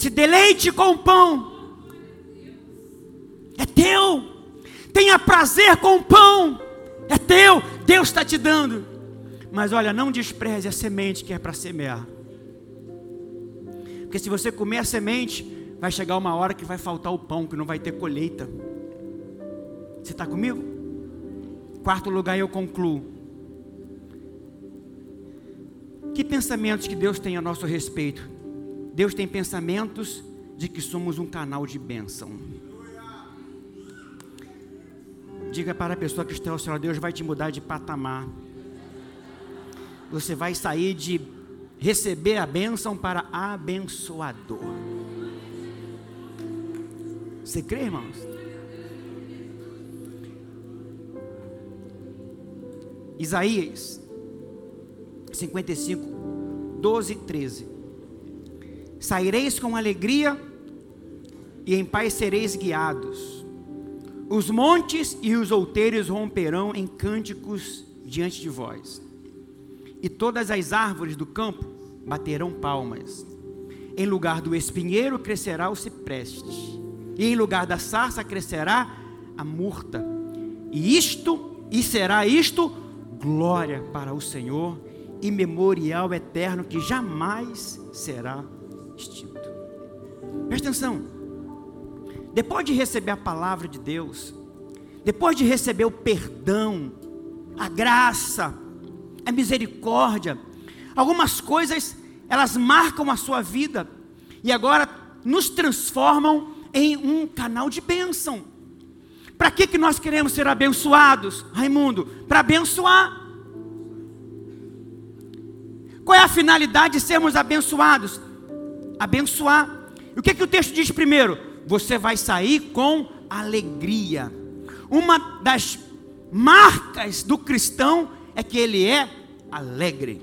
Se deleite com o pão. É teu. Tenha prazer com o pão. É teu. Deus está te dando. Mas olha, não despreze a semente que é para semear. Porque se você comer a semente, vai chegar uma hora que vai faltar o pão, que não vai ter colheita. Você está comigo? Quarto lugar, eu concluo. Que pensamentos que Deus tem a nosso respeito? Deus tem pensamentos de que somos um canal de bênção. Diga para a pessoa que está ao seu Deus vai te mudar de patamar. Você vai sair de receber a bênção para abençoador. Você crê, irmãos? Isaías 55, 12 e 13. Saireis com alegria e em paz sereis guiados os montes e os outeiros romperão em cânticos diante de vós, e todas as árvores do campo baterão palmas. Em lugar do espinheiro crescerá o cipreste, e em lugar da sarça crescerá a murta. E isto, e será isto, glória para o Senhor e memorial eterno que jamais será extinto. Presta atenção. Depois de receber a palavra de Deus, depois de receber o perdão, a graça, a misericórdia, algumas coisas elas marcam a sua vida e agora nos transformam em um canal de bênção. Para que, que nós queremos ser abençoados, Raimundo? Para abençoar. Qual é a finalidade de sermos abençoados? Abençoar. E o que, que o texto diz primeiro? você vai sair com alegria. Uma das marcas do cristão é que ele é alegre.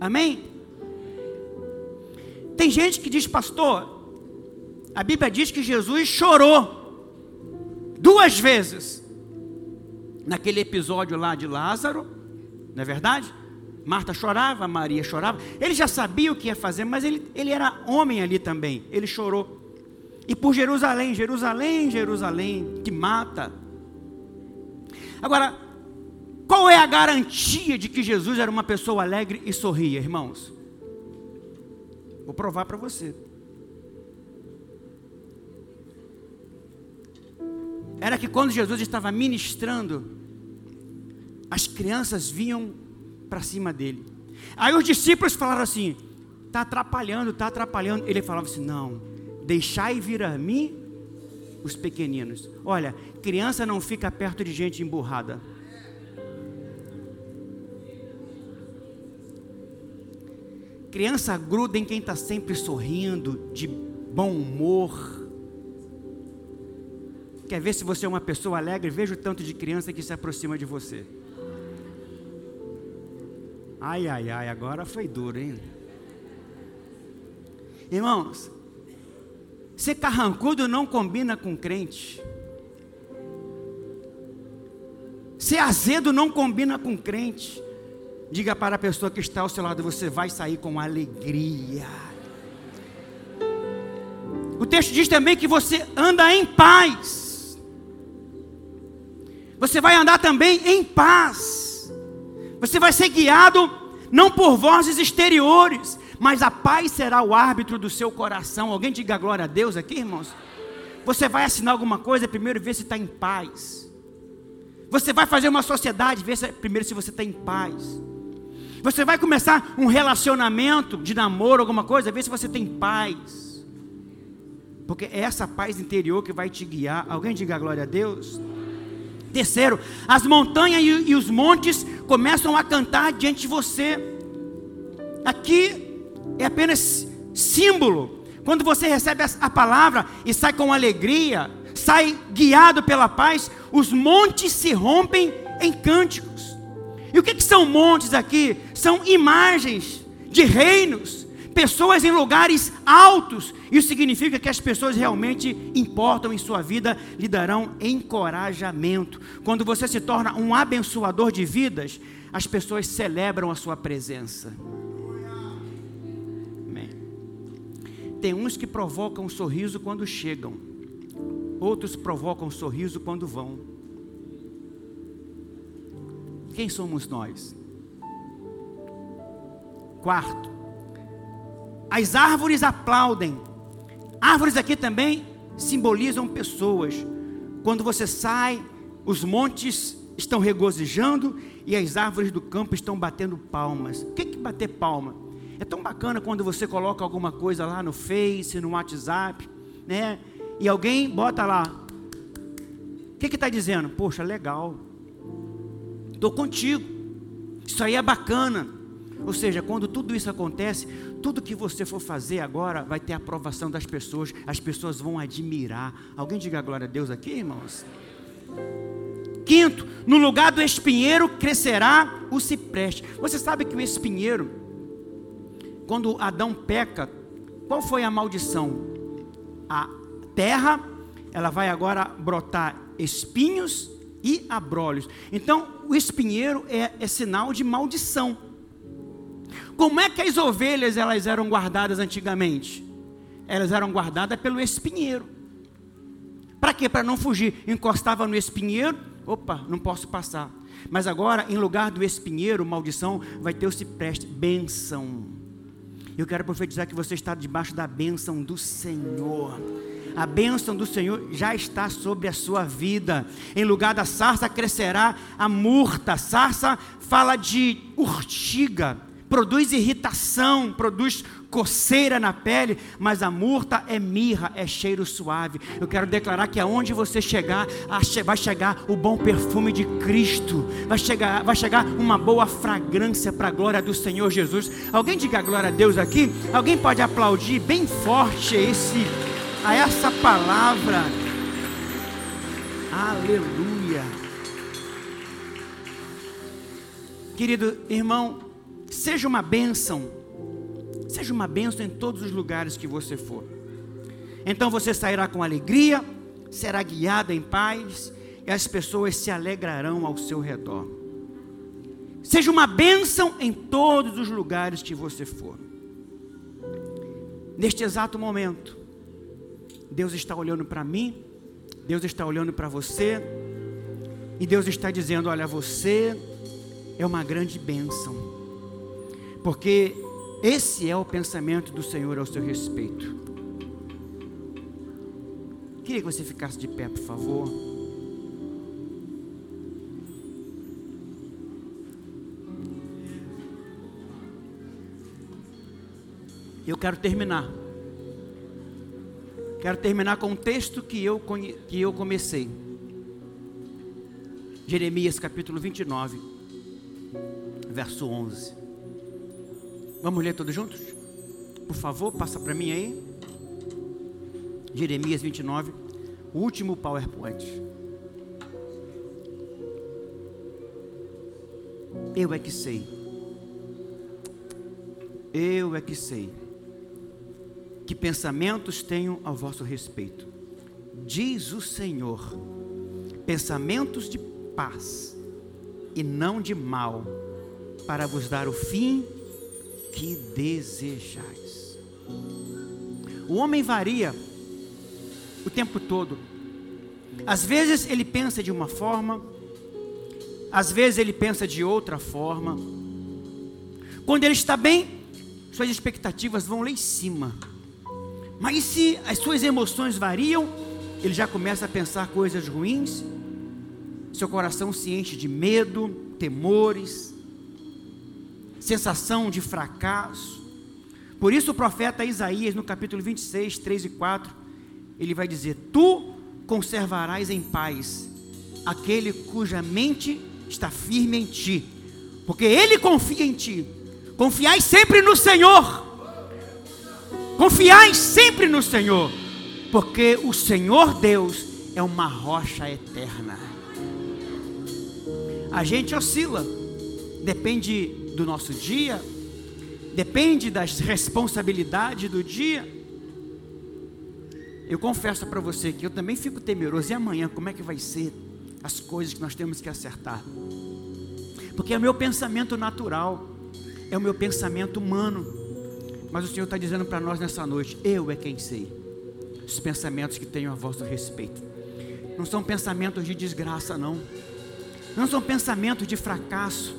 Amém? Tem gente que diz, pastor, a Bíblia diz que Jesus chorou duas vezes naquele episódio lá de Lázaro, não é verdade? Marta chorava, Maria chorava. Ele já sabia o que ia fazer, mas ele, ele era homem ali também. Ele chorou e por Jerusalém, Jerusalém, Jerusalém, que mata. Agora, qual é a garantia de que Jesus era uma pessoa alegre e sorria, irmãos? Vou provar para você. Era que quando Jesus estava ministrando, as crianças vinham para cima dele. Aí os discípulos falaram assim: está atrapalhando, está atrapalhando. Ele falava assim: não, Deixai vir a mim os pequeninos. Olha, criança não fica perto de gente emburrada. Criança gruda em quem está sempre sorrindo, de bom humor. Quer ver se você é uma pessoa alegre? Veja o tanto de criança que se aproxima de você. Ai, ai, ai, agora foi duro, hein? Irmãos, Ser carrancudo não combina com crente. Ser azedo não combina com crente. Diga para a pessoa que está ao seu lado: você vai sair com alegria. O texto diz também que você anda em paz. Você vai andar também em paz. Você vai ser guiado não por vozes exteriores, mas a paz será o árbitro do seu coração. Alguém diga glória a Deus aqui, irmãos? Você vai assinar alguma coisa, primeiro ver se está em paz. Você vai fazer uma sociedade, ver se, primeiro se você está em paz. Você vai começar um relacionamento de namoro, alguma coisa, ver se você tem paz. Porque é essa paz interior que vai te guiar. Alguém diga glória a Deus? Terceiro, as montanhas e, e os montes começam a cantar diante de você. Aqui é apenas símbolo. Quando você recebe a palavra e sai com alegria, sai guiado pela paz, os montes se rompem em cânticos. E o que, que são montes aqui? São imagens de reinos, pessoas em lugares altos. Isso significa que as pessoas realmente importam em sua vida, lhe darão encorajamento. Quando você se torna um abençoador de vidas, as pessoas celebram a sua presença. Amém. Tem uns que provocam um sorriso quando chegam, outros provocam um sorriso quando vão. Quem somos nós? Quarto, as árvores aplaudem. Árvores aqui também simbolizam pessoas. Quando você sai, os montes estão regozijando e as árvores do campo estão batendo palmas. O que é bater palma? É tão bacana quando você coloca alguma coisa lá no Face, no WhatsApp, né? E alguém bota lá. O que está dizendo? Poxa, legal. Estou contigo. Isso aí é bacana. Ou seja, quando tudo isso acontece, tudo que você for fazer agora vai ter a aprovação das pessoas, as pessoas vão admirar. Alguém diga glória a Deus aqui, irmãos? Quinto, no lugar do espinheiro crescerá o cipreste. Você sabe que o espinheiro, quando Adão peca, qual foi a maldição? A terra, ela vai agora brotar espinhos e abrolhos. Então, o espinheiro é, é sinal de maldição. Como é que as ovelhas elas eram guardadas antigamente? Elas eram guardadas pelo espinheiro. Para quê? Para não fugir. Encostava no espinheiro, opa, não posso passar. Mas agora, em lugar do espinheiro, maldição, vai ter o cipreste, bênção. Eu quero profetizar que você está debaixo da bênção do Senhor. A bênção do Senhor já está sobre a sua vida. Em lugar da sarça crescerá a murta. Sarça fala de urtiga produz irritação, produz coceira na pele, mas a murta é mirra, é cheiro suave. Eu quero declarar que aonde você chegar, vai chegar o bom perfume de Cristo, vai chegar, vai chegar uma boa fragrância para a glória do Senhor Jesus. Alguém diga glória a Deus aqui? Alguém pode aplaudir bem forte esse a essa palavra? Aleluia. Querido irmão, Seja uma bênção. Seja uma bênção em todos os lugares que você for. Então você sairá com alegria, será guiado em paz e as pessoas se alegrarão ao seu redor. Seja uma bênção em todos os lugares que você for. Neste exato momento, Deus está olhando para mim, Deus está olhando para você, e Deus está dizendo: Olha, você é uma grande bênção porque esse é o pensamento do Senhor ao seu respeito. Queria que você ficasse de pé, por favor. Eu quero terminar. Quero terminar com um texto que eu, que eu comecei. Jeremias capítulo 29, verso 11. Vamos ler todos juntos? Por favor, passa para mim aí. Jeremias 29, o último PowerPoint. Eu é que sei. Eu é que sei. Que pensamentos tenho ao vosso respeito. Diz o Senhor: pensamentos de paz e não de mal, para vos dar o fim que desejais. O homem varia o tempo todo. Às vezes ele pensa de uma forma, às vezes ele pensa de outra forma. Quando ele está bem, suas expectativas vão lá em cima. Mas se as suas emoções variam, ele já começa a pensar coisas ruins, seu coração se enche de medo, temores, sensação de fracasso. Por isso o profeta Isaías, no capítulo 26, 3 e 4, ele vai dizer: Tu conservarás em paz aquele cuja mente está firme em ti, porque ele confia em ti. Confiai sempre no Senhor. Confiai sempre no Senhor, porque o Senhor Deus é uma rocha eterna. A gente oscila, depende do nosso dia, depende das responsabilidades do dia. Eu confesso para você que eu também fico temeroso. E amanhã, como é que vai ser as coisas que nós temos que acertar? Porque é o meu pensamento natural, é o meu pensamento humano. Mas o Senhor está dizendo para nós nessa noite: eu é quem sei os pensamentos que tenho a vosso respeito. Não são pensamentos de desgraça, não. Não são pensamentos de fracasso.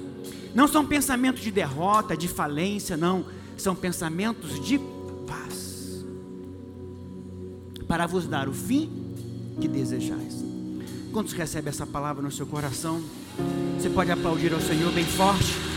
Não são pensamentos de derrota, de falência, não. São pensamentos de paz. Para vos dar o fim que desejais. Quantos recebem essa palavra no seu coração? Você pode aplaudir ao Senhor bem forte.